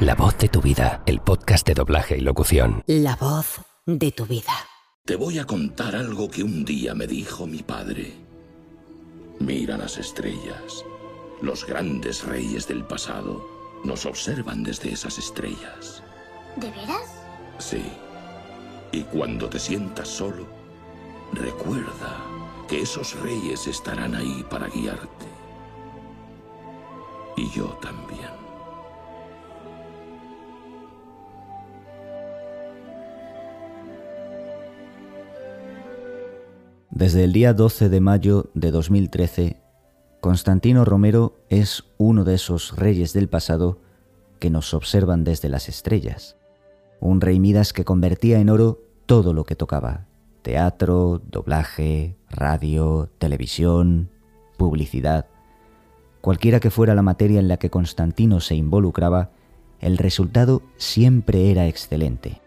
La voz de tu vida, el podcast de doblaje y locución. La voz de tu vida. Te voy a contar algo que un día me dijo mi padre. Mira las estrellas. Los grandes reyes del pasado nos observan desde esas estrellas. ¿De veras? Sí. Y cuando te sientas solo, recuerda que esos reyes estarán ahí para guiarte. Y yo también. Desde el día 12 de mayo de 2013, Constantino Romero es uno de esos reyes del pasado que nos observan desde las estrellas. Un rey Midas que convertía en oro todo lo que tocaba. Teatro, doblaje, radio, televisión, publicidad. Cualquiera que fuera la materia en la que Constantino se involucraba, el resultado siempre era excelente.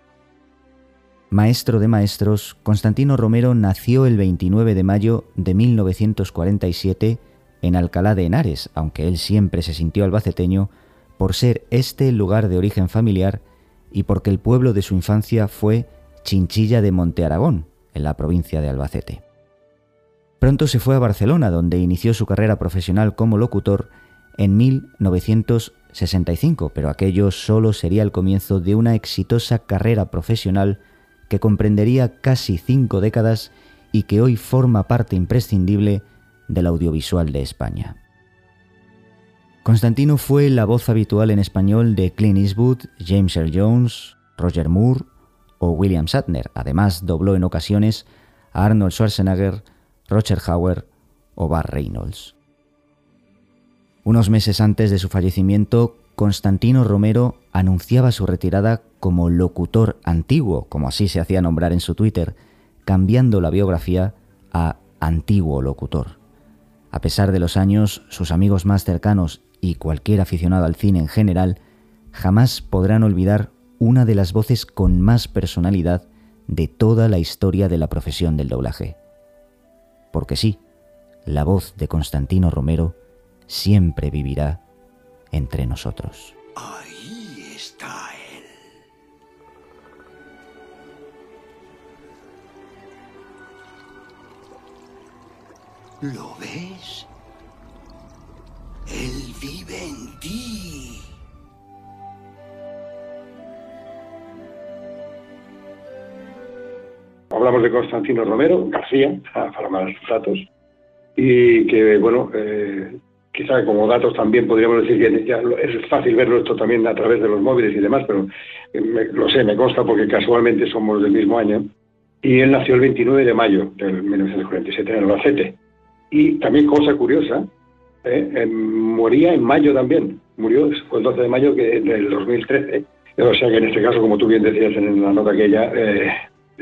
Maestro de maestros, Constantino Romero nació el 29 de mayo de 1947 en Alcalá de Henares, aunque él siempre se sintió albaceteño por ser este el lugar de origen familiar y porque el pueblo de su infancia fue Chinchilla de Monte Aragón, en la provincia de Albacete. Pronto se fue a Barcelona, donde inició su carrera profesional como locutor en 1965, pero aquello solo sería el comienzo de una exitosa carrera profesional que comprendería casi cinco décadas y que hoy forma parte imprescindible del audiovisual de España. Constantino fue la voz habitual en español de Clint Eastwood, James Earl Jones, Roger Moore o William Shatner. Además, dobló en ocasiones a Arnold Schwarzenegger, Roger Hauer o Bar Reynolds. Unos meses antes de su fallecimiento, Constantino Romero anunciaba su retirada como locutor antiguo, como así se hacía nombrar en su Twitter, cambiando la biografía a antiguo locutor. A pesar de los años, sus amigos más cercanos y cualquier aficionado al cine en general jamás podrán olvidar una de las voces con más personalidad de toda la historia de la profesión del doblaje. Porque sí, la voz de Constantino Romero siempre vivirá entre nosotros. Ahí está él. ¿Lo ves? Él vive en ti. Hablamos de Constantino Romero García, para más datos, y que, bueno, eh, quizá como datos también podríamos decir que ya es fácil verlo esto también a través de los móviles y demás, pero lo sé, me consta porque casualmente somos del mismo año. Y él nació el 29 de mayo del 1947 en Albacete. Y también cosa curiosa, ¿eh? moría en mayo también, murió el 12 de mayo que, del 2013. O sea que en este caso, como tú bien decías en la nota aquella, eh,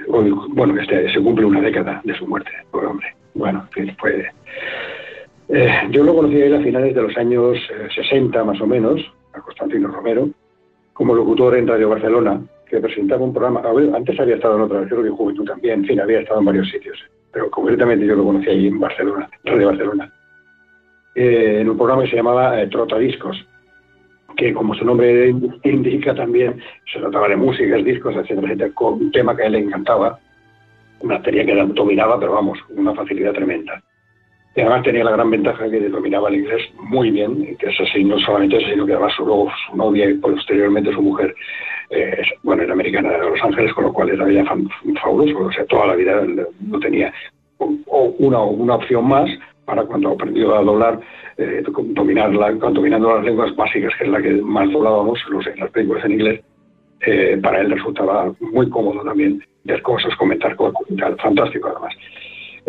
hoy, bueno, este, se cumple una década de su muerte, pobre hombre. Bueno, fue eh, yo lo conocí a a finales de los años 60 eh, más o menos, a Constantino Romero, como locutor en Radio Barcelona, que presentaba un programa, antes había estado en otra, creo que Juventud también, en fin, había estado en varios sitios, pero concretamente yo lo conocí ahí en Barcelona, Radio Barcelona, eh, en un programa que se llamaba Trotadiscos, que como su nombre indica también, se trataba de músicas, discos, etcétera, etcétera, con un tema que a él le encantaba, una batería que dominaba, pero vamos, una facilidad tremenda. Y además tenía la gran ventaja que dominaba el inglés muy bien, que es así, no solamente eso, sino que además su novia y posteriormente su mujer, eh, bueno, era americana de Los Ángeles, con lo cual era ya fabuloso, o sea, toda la vida no tenía una, una opción más para cuando aprendió a doblar, eh, dominar dominando las lenguas básicas, que es la que más doblábamos, los, las películas en inglés, eh, para él resultaba muy cómodo también ver cosas, comentar cosas, fantástico además.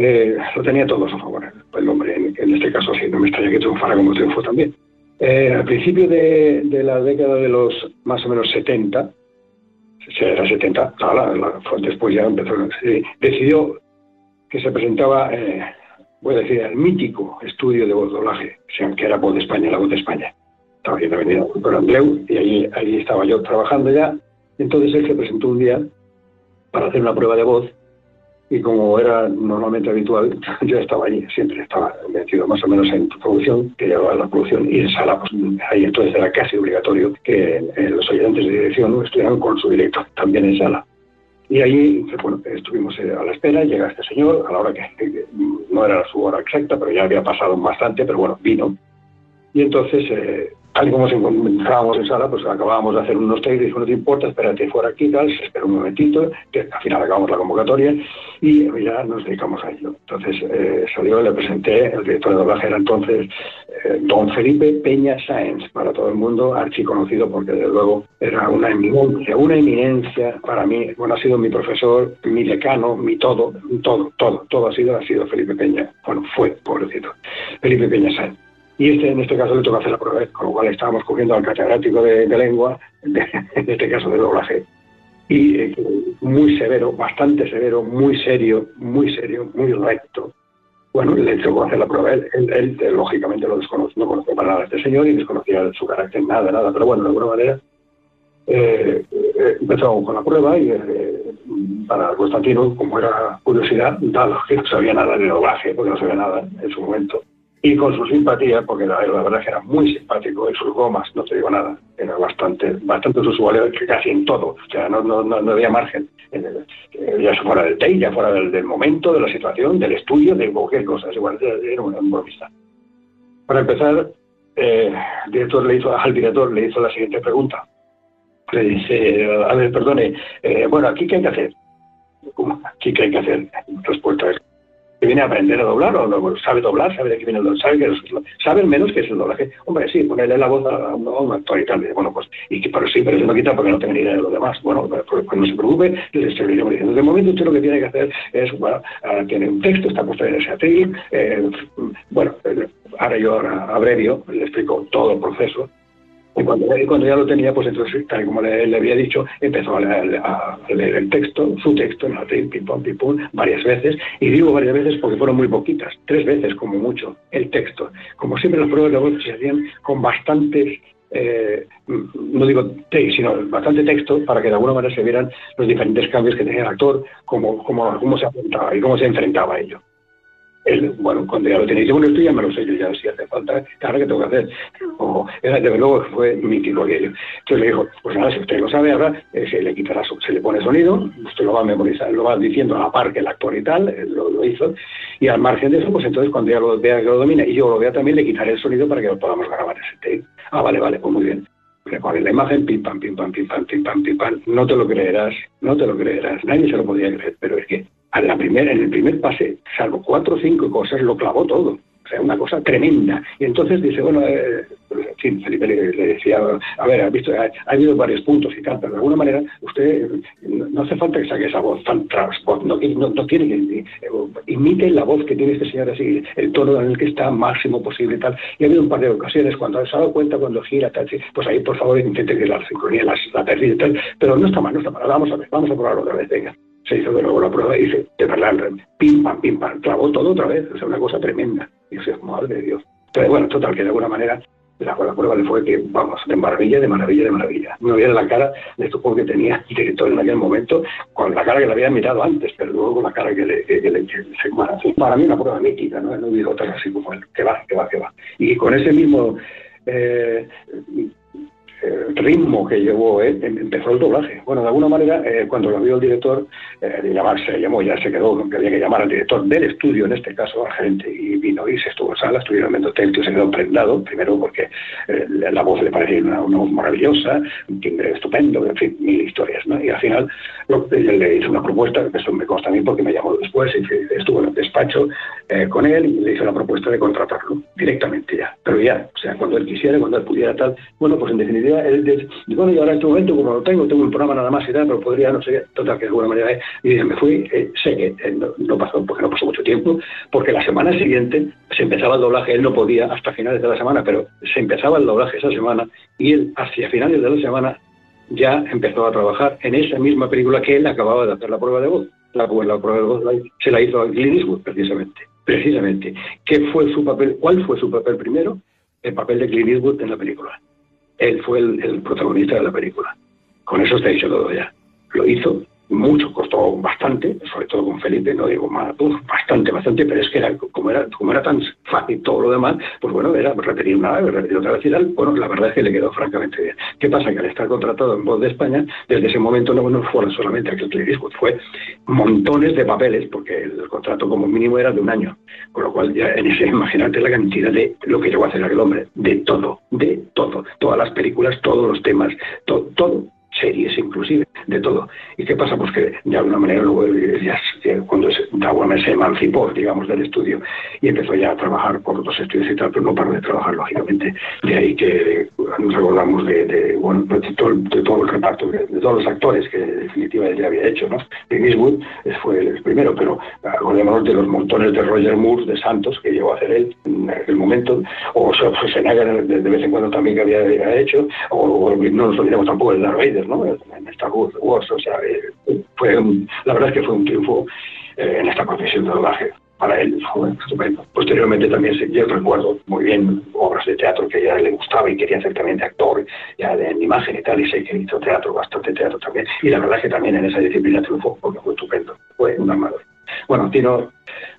Eh, lo tenía todo a su favor el hombre, en, este caso sí, no me extraña que triunfara como triunfó también. Eh, al principio de, la década de los más o menos 70, si era 70, después ya empezó, decidió que se presentaba, eh, voy a decir, el mítico estudio de voz doblaje, que era Voz de España, la Voz de España. Estaba aquí también con Andreu y ahí, ahí estaba yo trabajando ya. Entonces él se presentó un día para hacer una prueba de voz y como era normalmente habitual, yo estaba allí, siempre estaba metido más o menos en producción, que llevaba la producción, y en sala, pues ahí entonces era casi obligatorio que los oyentes de dirección estuvieran con su director también en sala. Y ahí, bueno, estuvimos eh, a la espera, llega este señor, a la hora que, no era su hora exacta, pero ya había pasado bastante, pero bueno, vino. Y entonces eh, tal y como encontrábamos en sala, pues acabábamos de hacer unos dijo, no te importa, espérate fuera aquí, tal, se esperó un momentito, que al final acabamos la convocatoria y ya nos dedicamos a ello. Entonces eh, salió, le presenté, el director de doblaje era entonces eh, don Felipe Peña Sáenz, para todo el mundo, archiconocido porque desde luego era una eminencia, una eminencia para mí, bueno, ha sido mi profesor, mi decano, mi todo, todo, todo, todo ha sido, ha sido Felipe Peña, bueno, fue, pobrecito, Felipe Peña Sáenz. Y este, en este caso le toca hacer la prueba, con lo cual estábamos cogiendo al catedrático de, lengua, en este caso de doblaje, y eh, muy severo, bastante severo, muy serio, muy serio, muy recto. Bueno, le tocó hacer la prueba. Él, él, lógicamente lo desconoce, no conoce para nada a este señor y desconocía su carácter, nada, nada, pero bueno, de alguna manera eh, eh, empezó con la prueba y para Constantino, como era curiosidad, dado que no sabía nada de doblaje, porque no sabía nada en su momento, y con su simpatía, porque la, verdad que era muy simpático, en sus gomas, no te digo nada, era bastante, bastante usuario, casi en todo, o sea, no, no, no había margen, ya fuera del take, ya fuera del, momento, de la situación, del estudio, de cualquier cosa, igual, era un bromista. Para empezar, eh, el director le hizo, al director le hizo la siguiente pregunta. Le dice, a ver, perdone, eh, bueno, ¿aquí qué hay que hacer? ¿Aquí qué hay que hacer? Respuesta es, que viene a aprender a doblar o no, sabe doblar, sabe de qué viene el doblar, sabe, que sabe menos que es el doblaje. Hombre, sí, ponerle la voz a, un actor y tal. Bueno, pues, y que, pero sí, pero eso no quita porque no tengo ni idea de lo demás. Bueno, pues, pues, pues no se preocupe, le seguiremos diciendo. De momento usted lo que tiene que hacer es, bueno, tiene un texto, está puesto en ese atril, eh, bueno, eh, ahora yo ahora abrevio, le explico todo el proceso, y cuando, ya lo tenía, pues entonces, tal como le, había dicho, empezó a leer, el texto, su texto, en la pim, pum, pim, varias veces. Y digo varias veces porque fueron muy poquitas, tres veces como mucho, el texto. Como siempre, las pruebas de voz se hacían con bastantes eh, no digo texto, sino bastante texto para que de alguna manera se vieran los diferentes cambios que tenía el actor, cómo se afrontaba y cómo se enfrentaba a ello bueno, cuando ya lo tenéis, bueno, esto ya me lo sé yo, ya si hace falta, claro que tengo que hacer. O, era, desde luego fue mítico aquello. Entonces le dijo, pues nada, si usted lo sabe ahora, eh, se le quitará, se le pone sonido, usted lo va a memorizar, lo va diciendo a la par que el actor y tal, lo, lo, hizo, y al margen de eso, pues entonces cuando ya lo vea que lo domina y yo lo vea también, le quitaré el sonido para que lo podamos grabar ese tape. Ah, vale, vale, pues muy bien con la imagen, pim pam, pim pam, pim pam, pim pam, pim pam. No te lo creerás, no te lo creerás. Nadie se lo podía creer, pero es que en el primer pase, salvo cuatro o cinco cosas, lo clavó todo. O sea, una cosa tremenda. Y entonces dice, bueno, eh, Felipe le, decía, a ver, ha visto, ha, habido varios puntos y tal, pero de alguna manera usted no hace falta que saque esa voz tan transport, no, no, tiene que eh, imite la voz que tiene este señor así, el tono en el que está máximo posible y tal. Y ha habido un par de ocasiones cuando se ha dado cuenta cuando gira tal, pues ahí por favor intente que la sincronía, la, la y tal, pero no está mal, no está mal. Vamos a ver, vamos a probarlo otra vez, venga se hizo de nuevo la prueba y dice, de verdad, pim, pam, pim, pam, clavó todo otra vez, o sea, una cosa tremenda. Y madre de Dios. Pero bueno, total, que de alguna manera la, la prueba le fue que, vamos, de maravilla, de maravilla, de maravilla. No había la cara de supongo que tenía el director en aquel momento, con la cara que le había mirado antes, pero luego con la cara que le, que, le se, Para mí una prueba mítica, ¿no? No hubiera otra así como él, que va, que va, que va. Y con ese mismo... Eh, el ritmo que llevó él, em, empezó el doblaje. Bueno, de alguna manera, eh, cuando lo vio el director, eh, llamarse, llamó, ya se quedó, que había que llamar al director del estudio, en este caso, al gerente, y vino y se estuvo en sala, estuvieron viendo y se quedó prendado, primero porque eh, la voz le parecía una, voz maravillosa, un timbre estupendo, en fin, mil historias, ¿no? Y al final lo, le hizo una propuesta, eso me consta a mí porque me llamó después, y estuvo en el despacho con él y le hizo la propuesta de contratarlo directamente ya, pero ya, o sea, cuando él quisiera, cuando él pudiera tal, bueno, pues en definitiva bueno, y ahora en este momento, como lo tengo, tengo un programa nada más y tal, pero podría, no sé, total, que de alguna manera, y me fui, eh, sé que eh, no, pasó, porque no pasó mucho tiempo, porque la semana siguiente se empezaba el doblaje, él no podía hasta finales de la semana, pero se empezaba el doblaje esa semana, y él hacia finales de la semana ya empezó a trabajar en esa misma película que él acababa de hacer la prueba de voz. La, la prueba de voz se la hizo a Clint Eastwood, precisamente. Precisamente. ¿Qué fue su papel? ¿Cuál fue su papel primero? El papel de Clint Eastwood en la película él fue el, protagonista de la película. Con eso está dicho todo ya. Lo hizo mucho, costó bastante, sobre todo con Felipe, no digo más, bastante, bastante, pero es que era, como era como era tan fácil todo lo demás, pues bueno, era repetir una vez, repetir otra vez y tal, bueno, la verdad es que le quedó francamente bien. ¿Qué pasa? Que al estar contratado en Voz de España, desde ese momento no, no fue solamente aquel Clint fue montones de papeles, porque el contrato como mínimo era de un año, con lo cual ya en ese, imagínate la cantidad de lo que llegó a hacer aquel hombre, de todo, de todo, todas las películas, todos los temas, todo, todo series inclusive, de todo. ¿Y qué pasa? Pues que de alguna manera luego ya, cuando Dawame se emancipó, digamos, del estudio y empezó ya a trabajar por otros estudios y tal, pero no paró de trabajar, lógicamente. De ahí que nos recordamos de, bueno, de, todo, de todo el reparto, de, todos los actores que en definitiva ya había hecho, ¿no? De Eastwood fue el primero, pero acordémonos de los montones de Roger Moore, de Santos, que llegó a hacer él en aquel momento, o Schwarzenegger de, de vez en cuando también que había, hecho, o, no nos olvidemos tampoco de Darth Vader, en Star Wars, o sea, eh, fue la verdad es que fue un triunfo eh, en esta profesión de doblaje. Para él fue estupendo. Posteriormente también yo recuerdo muy bien obras de teatro que ya le gustaba y quería ser también de actor, ya de en imagen y tal, y sé que hizo teatro, bastante teatro también. Y la verdad es que también en esa disciplina triunfó, porque fue estupendo. Fue un armador. Bueno, Tino,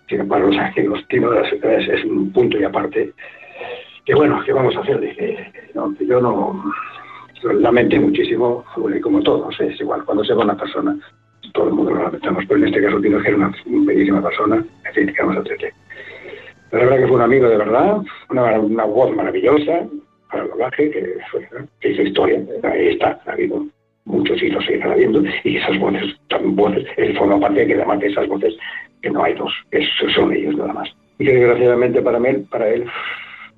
que para los arquivos, Tino es, es, un punto y aparte. Que bueno, ¿qué vamos a hacer? No, yo no lamenté muchísimo, como todos, es igual, cuando se va una persona, todo el mundo lo lamentamos, pero en este caso Tino que era una bellísima persona, en fin, vamos a Pero la verdad que fue un amigo de verdad, una, voz maravillosa para el doblaje, que, que hizo historia, ahí está, ha habido muchos y lo seguirán habiendo, y esas voces, también voces, él forma parte de que además de esas voces, que no hay dos, que son ellos nada más. Y que desgraciadamente para él, para él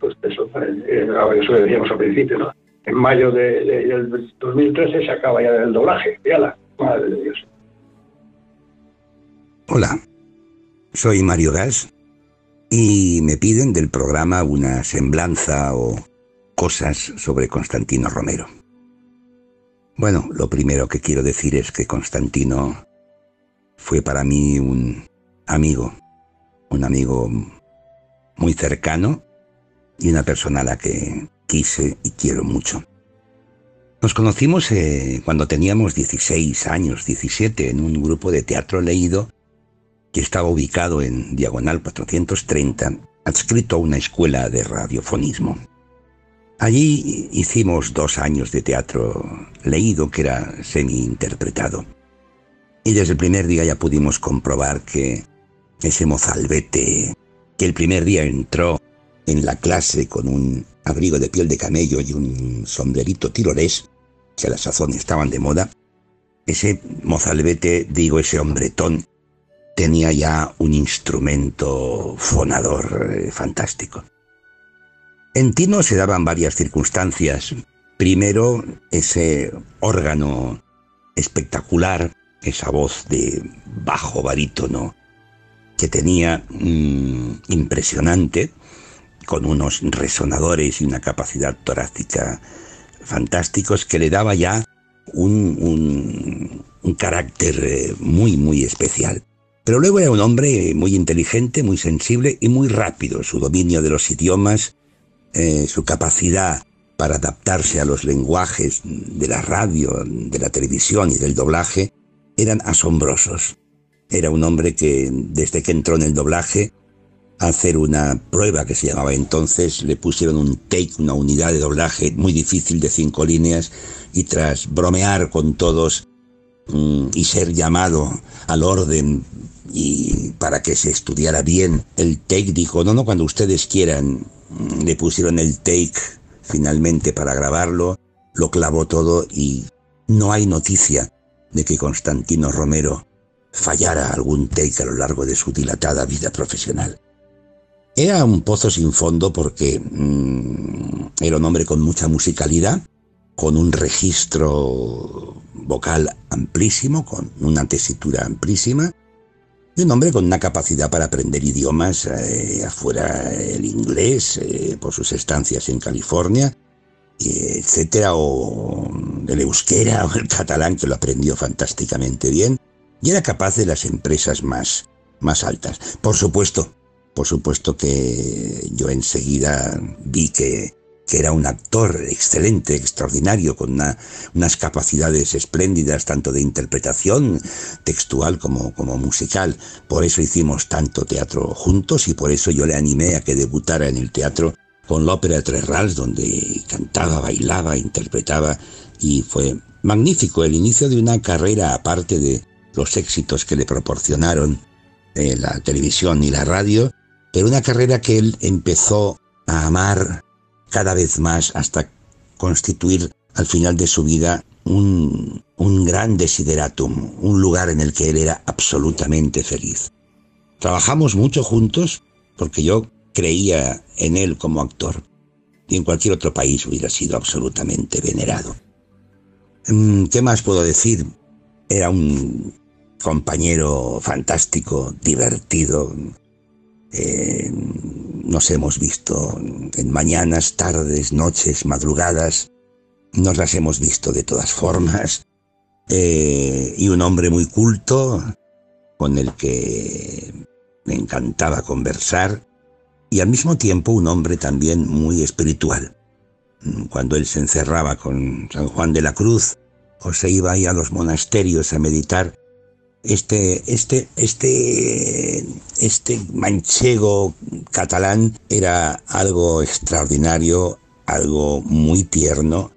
pues eso, eh, eso lo decíamos al principio, ¿no? En mayo de, del 2013 se acaba ya del doblaje. la madre de Dios. Hola, soy Mario Gas y me piden del programa una semblanza o cosas sobre Constantino Romero. Bueno, lo primero que quiero decir es que Constantino fue para mí un amigo, un amigo muy cercano y una persona a la que quise y quiero mucho. Nos conocimos eh, cuando teníamos 16 años, 17, en un grupo de teatro leído que estaba ubicado en Diagonal 430, adscrito a una escuela de radiofonismo. Allí hicimos dos años de teatro leído que era semi-interpretado. Y desde el primer día ya pudimos comprobar que ese mozalbete que el primer día entró en la clase con un abrigo de piel de camello y un sombrerito tirolés, que a la sazón estaban de moda, ese mozalbete, digo, ese hombretón, tenía ya un instrumento fonador eh, fantástico. En Tino se daban varias circunstancias. Primero, ese órgano espectacular, esa voz de bajo barítono que tenía mm, impresionante, con unos resonadores y una capacidad torácica fantásticos que le daba ya un, carácter eh, muy, muy especial. Pero luego era un hombre muy inteligente, muy sensible y muy rápido. Su dominio de los idiomas, eh, su capacidad para adaptarse a los lenguajes de la radio, de la televisión y del doblaje, eran asombrosos. Era un hombre que desde que entró en el doblaje hacer una prueba que se llamaba entonces, le pusieron un take, una unidad de doblaje muy difícil de cinco líneas y tras bromear con todos mm, y ser llamado al orden y para que se estudiara bien el take, dijo, no, no, cuando ustedes quieran, mm, le pusieron el take finalmente para grabarlo, lo clavó todo y no hay noticia de que Constantino Romero fallara algún take a lo largo de su dilatada vida profesional. Era un pozo sin fondo porque mm, era un hombre con mucha musicalidad, con un registro vocal amplísimo, con una tesitura amplísima, y un hombre con una capacidad para aprender idiomas, eh, afuera el inglés, eh, por sus estancias en California, etcétera, o el euskera o el catalán, que lo aprendió fantásticamente bien, y era capaz de las empresas más, más altas. Por supuesto, por supuesto que yo enseguida vi que, que era un actor excelente, extraordinario, con unas capacidades espléndidas, tanto de interpretación textual como, como musical. Por eso hicimos tanto teatro juntos y por eso yo le animé a que debutara en el teatro con la ópera Tres Rals, donde cantaba, bailaba, interpretaba y fue magnífico el inicio de una carrera aparte de los éxitos que le proporcionaron eh, la televisión y la radio, pero una carrera que él empezó a amar cada vez más hasta constituir al final de su vida un, un gran desideratum, un lugar en el que él era absolutamente feliz. Trabajamos mucho juntos porque yo creía en él como actor y en cualquier otro país hubiera sido absolutamente venerado. Mm, ¿Qué más puedo decir? Era un compañero fantástico, divertido. Eh, nos hemos visto en mañanas, tardes, noches, madrugadas. Nos las hemos visto de todas formas. Eh, y un hombre muy culto, con el que me encantaba conversar. Y al mismo tiempo un hombre también muy espiritual. Cuando él se encerraba con San Juan de la Cruz o se iba ahí a los monasterios a meditar, este, este, este, este manchego catalán era algo extraordinario, algo muy tierno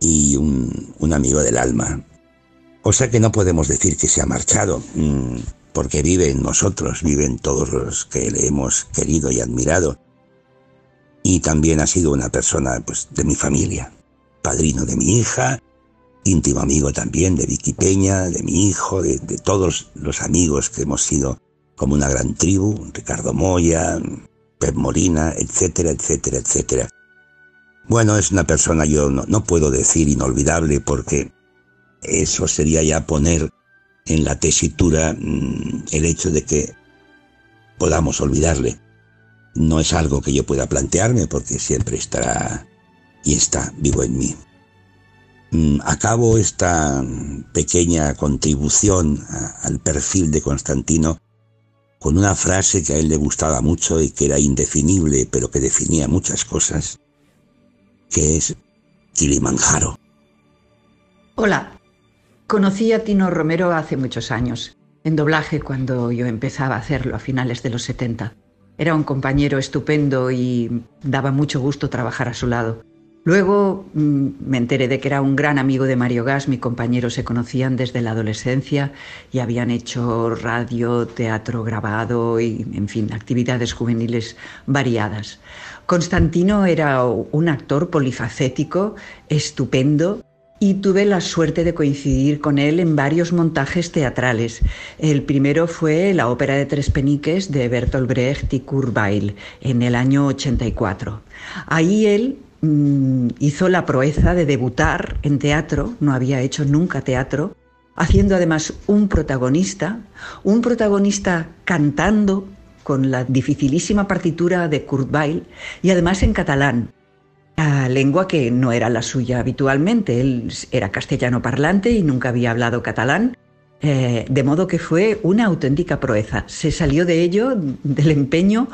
y un, un amigo del alma. O sea que no podemos decir que se ha marchado, mm, porque vive en nosotros, vive en todos los que le hemos querido y admirado. Y también ha sido una persona pues, de mi familia, padrino de mi hija, íntimo amigo también de Vicky Peña, de mi hijo, de, todos los amigos que hemos sido como una gran tribu, Ricardo Moya, Pep Molina, etcétera, etcétera, etcétera. Bueno, es una persona, yo no, puedo decir inolvidable porque eso sería ya poner en la tesitura mm, el hecho de que podamos olvidarle. No es algo que yo pueda plantearme porque siempre estará y está vivo en mí. Mm, acabo esta pequeña contribución al perfil de Constantino con una frase que a él le gustaba mucho y que era indefinible, pero que definía muchas cosas, que es Kilimanjaro. Hola, conocí a Tino Romero hace muchos años, en doblaje cuando yo empezaba a hacerlo a finales de los 70. Era un compañero estupendo y daba mucho gusto trabajar a su lado. Luego mm, me enteré de que era un gran amigo de Mario Gas, mi compañero se conocían desde la adolescencia y habían hecho radio, teatro grabado y, en fin, actividades juveniles variadas. Constantino era un actor polifacético, estupendo, y tuve la suerte de coincidir con él en varios montajes teatrales. El primero fue la ópera de Tres Peniques de Bertolt Brecht y Kurt Weill en el año 84. Ahí él Mm, hizo la proeza de debutar en teatro, no había hecho nunca teatro, haciendo además un protagonista, un protagonista cantando con la dificilísima partitura de Kurt Weill y además en catalán, la lengua que no era la suya habitualmente. Él era castellano parlante y nunca había hablado catalán, eh, de modo que fue una auténtica proeza. Se salió de ello, del empeño,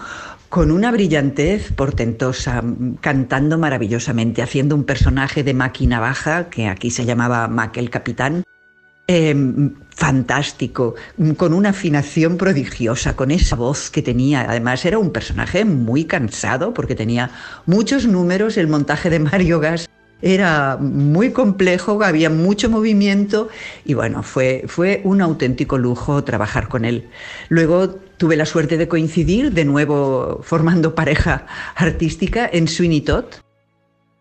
con una brillantez portentosa, cantando maravillosamente, haciendo un personaje de máquina baja, que aquí se llamaba Mac el Capitán, em, fantástico, con una afinación prodigiosa, con esa voz que tenía. Además era un personaje muy cansado porque tenía muchos números, el montaje de Mario Gas era muy complejo, había mucho movimiento y bueno, fue, fue un auténtico lujo trabajar con él. Luego tuve la suerte de coincidir de nuevo formando pareja artística en Sweeney Todd,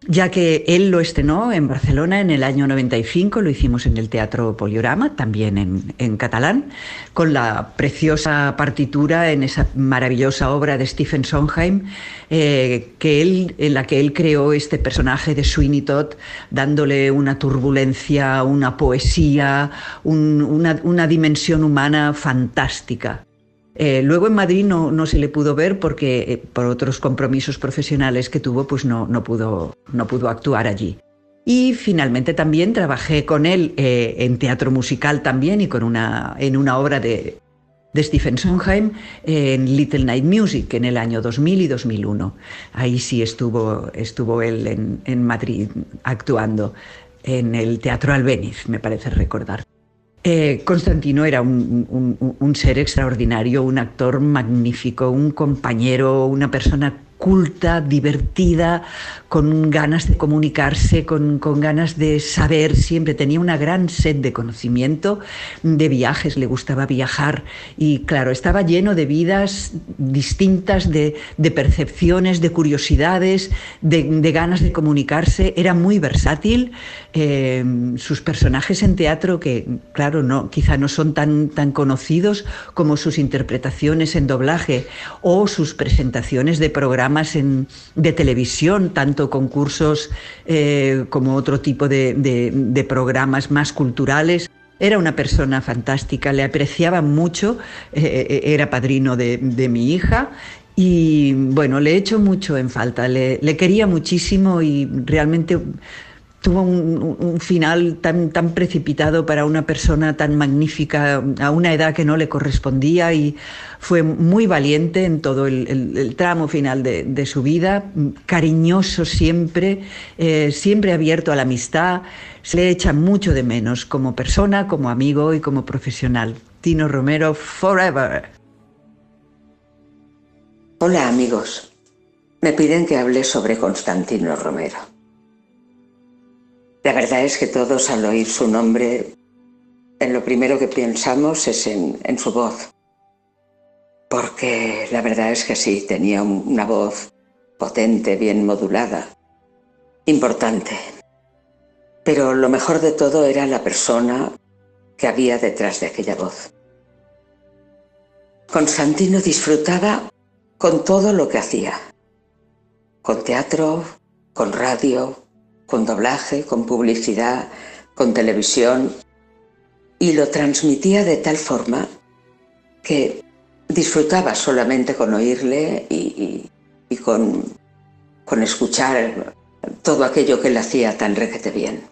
ya que él lo estrenó en Barcelona en el año 95, lo hicimos en el Teatro Poliorama, también en, catalán, con la preciosa partitura en esa maravillosa obra de Stephen Sondheim, eh, que él, en la que él creó este personaje de Sweeney Todd, dándole una turbulencia, una poesía, una, una dimensión humana fantástica. Eh, luego en Madrid no, se le pudo ver porque eh, por otros compromisos profesionales que tuvo, pues no, no, pudo, no pudo actuar allí. Y finalmente también trabajé con él eh, en teatro musical también y con una, en una obra de, Stephen Sondheim en Little Night Music en el año 2000 y 2001. Ahí sí estuvo, estuvo él en, en Madrid actuando en el Teatro Albéniz, me parece recordar. Eh, Constantino era un, ser extraordinario, un actor magnífico, un compañero, una persona culta, divertida, con ganas de comunicarse, con, ganas de saber, siempre tenía una gran sed de conocimiento, de viajes, le gustaba viajar. Y claro, estaba lleno de vidas distintas, de, percepciones, de curiosidades, de, ganas de comunicarse, era muy versátil, eh, sus personajes en teatro, que claro, no, quizá no son tan, tan conocidos como sus interpretaciones en doblaje o sus presentaciones de programas en, de televisión, tanto concursos eh, como otro tipo de, programas más culturales. Era una persona fantástica, le apreciaba mucho, eh, eh, era padrino de, mi hija y bueno, le he hecho mucho en falta, le, le quería muchísimo y realmente tuvo un, final tan, precipitado para una persona tan magnífica a una edad que no le correspondía y fue muy valiente en todo el, tramo final de, su vida, cariñoso siempre, eh, siempre abierto a la amistad, se le echa mucho de menos como persona, como amigo y como profesional. Tino Romero, forever. Hola amigos, me piden que hable sobre Constantino Romero. La verdad es que todos al oír su nombre, en lo primero que pensamos es en, su voz. Porque la verdad es que sí, tenía una voz potente, bien modulada, importante. Pero lo mejor de todo era la persona que había detrás de aquella voz. Constantino disfrutaba con todo lo que hacía, con teatro, con radio, con doblaje, con publicidad, con televisión, y lo transmitía de tal forma que disfrutaba solamente con oírle y, con, con, escuchar todo aquello que le hacía tan requete bien.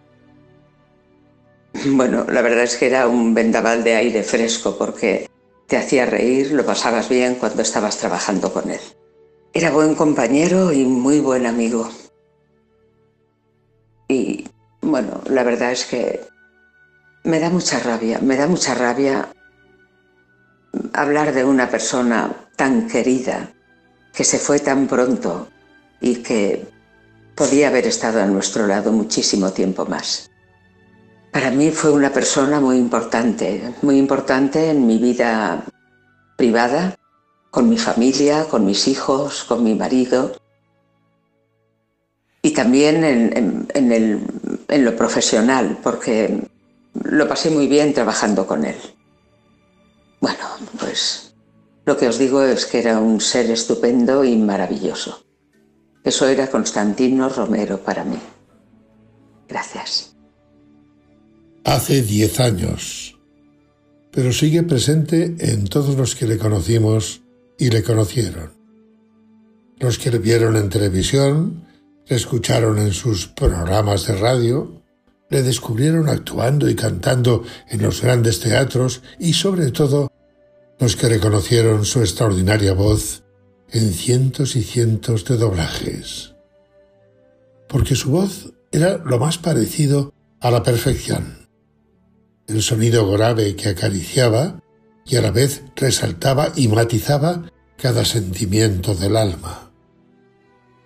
Bueno, la verdad es que era un vendaval de aire fresco porque te hacía reír, lo pasabas bien cuando estabas trabajando con él. Era buen compañero y muy buen amigo. Y bueno, la verdad es que me da mucha rabia, me da mucha rabia hablar de una persona tan querida, que se fue tan pronto y que podía haber estado a nuestro lado muchísimo tiempo más. Para mí fue una persona muy importante, muy importante en mi vida privada, con mi familia, con mis hijos, con mi marido y también en, lo profesional, porque lo pasé muy bien trabajando con él. Bueno, pues lo que os digo es que era un ser estupendo y maravilloso. Eso era Constantino Romero para mí. Gracias. Hace diez años, pero sigue presente en todos los que le conocimos y le conocieron. Los que le vieron en televisión, le escucharon en sus programas de radio, le descubrieron actuando y cantando en los grandes teatros y sobre todo los que reconocieron su extraordinaria voz en cientos y cientos de doblajes. Porque su voz era lo más parecido a la perfección. El sonido grave que acariciaba y a la vez resaltaba y matizaba cada sentimiento del alma.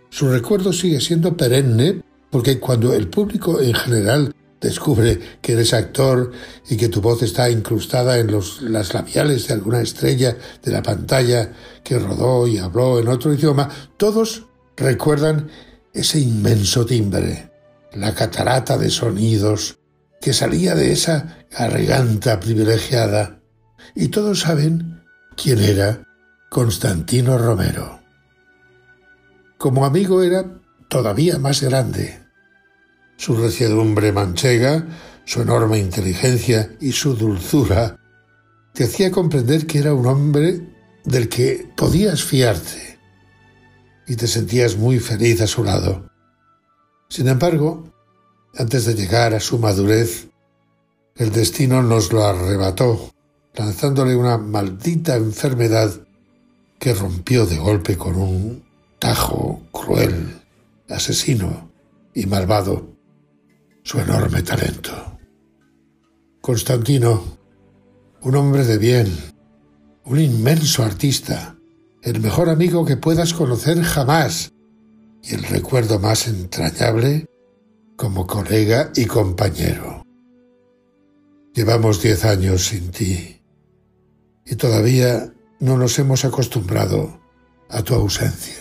Su recuerdo sigue siendo perenne porque cuando el público en general descubre que eres actor y que tu voz está incrustada en los, las labiales de alguna estrella de la pantalla que rodó y habló en otro idioma, todos recuerdan ese inmenso timbre, la catarata de sonidos que salía de esa garganta privilegiada, y todos saben quién era Constantino Romero. Como amigo era todavía más grande. Su reciedumbre manchega, su enorme inteligencia y su dulzura te hacía comprender que era un hombre del que podías fiarte y te sentías muy feliz a su lado. Sin embargo, antes de llegar a su madurez, el destino nos lo arrebató lanzándole una maldita enfermedad que rompió de golpe con un tajo cruel, asesino y malvado su enorme talento. Constantino, un hombre de bien, un inmenso artista, el mejor amigo que puedas conocer jamás y el recuerdo más entrañable como colega y compañero. Llevamos diez años sin ti y todavía no nos hemos acostumbrado a tu ausencia.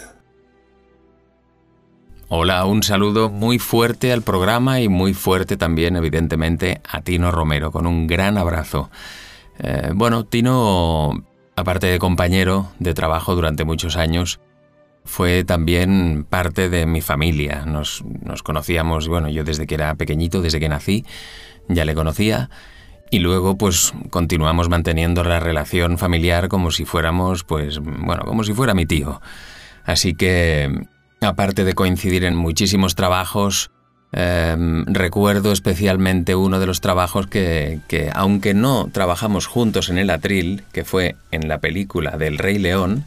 Hola, un saludo muy fuerte al programa y muy fuerte también, evidentemente, a Tino Romero, con un gran abrazo. Eh, bueno, Tino, aparte de compañero de trabajo durante muchos años, fue también parte de mi familia. Nos, nos conocíamos, bueno, yo desde que era pequeñito, desde que nací, ya le conocía. Y luego, pues, continuamos manteniendo la relación familiar como si fuéramos, pues, bueno, como si fuera mi tío. Así que, aparte de coincidir en muchísimos trabajos, em, recuerdo especialmente uno de los trabajos que, que, aunque no trabajamos juntos en el atril, que fue en la película del Rey León,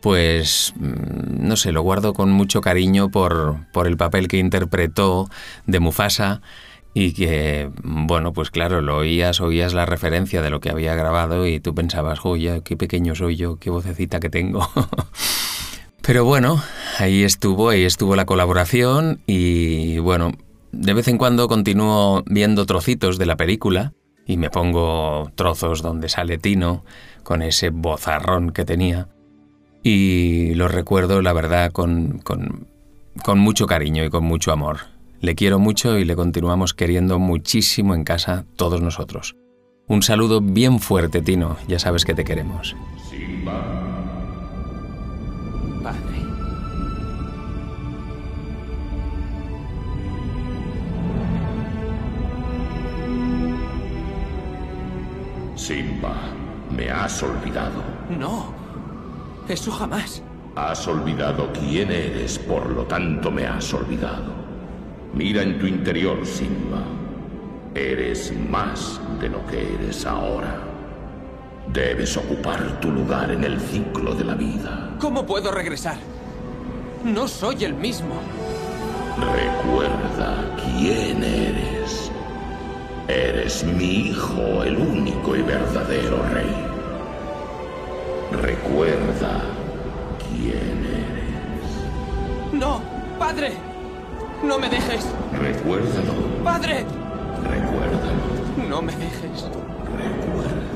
pues mm, no sé, lo guardo con mucho cariño por, por el papel que interpretó de Mufasa y que, bueno, pues claro, lo oías, oías la referencia de lo que había grabado y tú pensabas, joya, qué pequeño soy yo, qué vocecita que tengo. Pero bueno, ahí estuvo, ahí estuvo la colaboración y bueno, de vez en cuando continúo viendo trocitos de la película y me pongo trozos donde sale Tino con ese bozarrón que tenía y lo recuerdo, la verdad, con, con, con mucho cariño y con mucho amor. Le quiero mucho y le continuamos queriendo muchísimo en casa todos nosotros. Un saludo bien fuerte, Tino. Ya sabes que te queremos. Padre. Simba, me has olvidado. No. Eso jamás. Has olvidado quién eres, por lo tanto me has olvidado. Mira en tu interior, Simba. Eres más de lo que eres ahora. Debes ocupar tu lugar en el ciclo de la vida. ¿Cómo puedo regresar? No soy el mismo. Recuerda quién eres. Eres mi hijo, el único y verdadero rey. Recuerda quién eres. No, padre. No me dejes. Recuérdalo. Padre. Recuérdalo. No me dejes. Recuerda.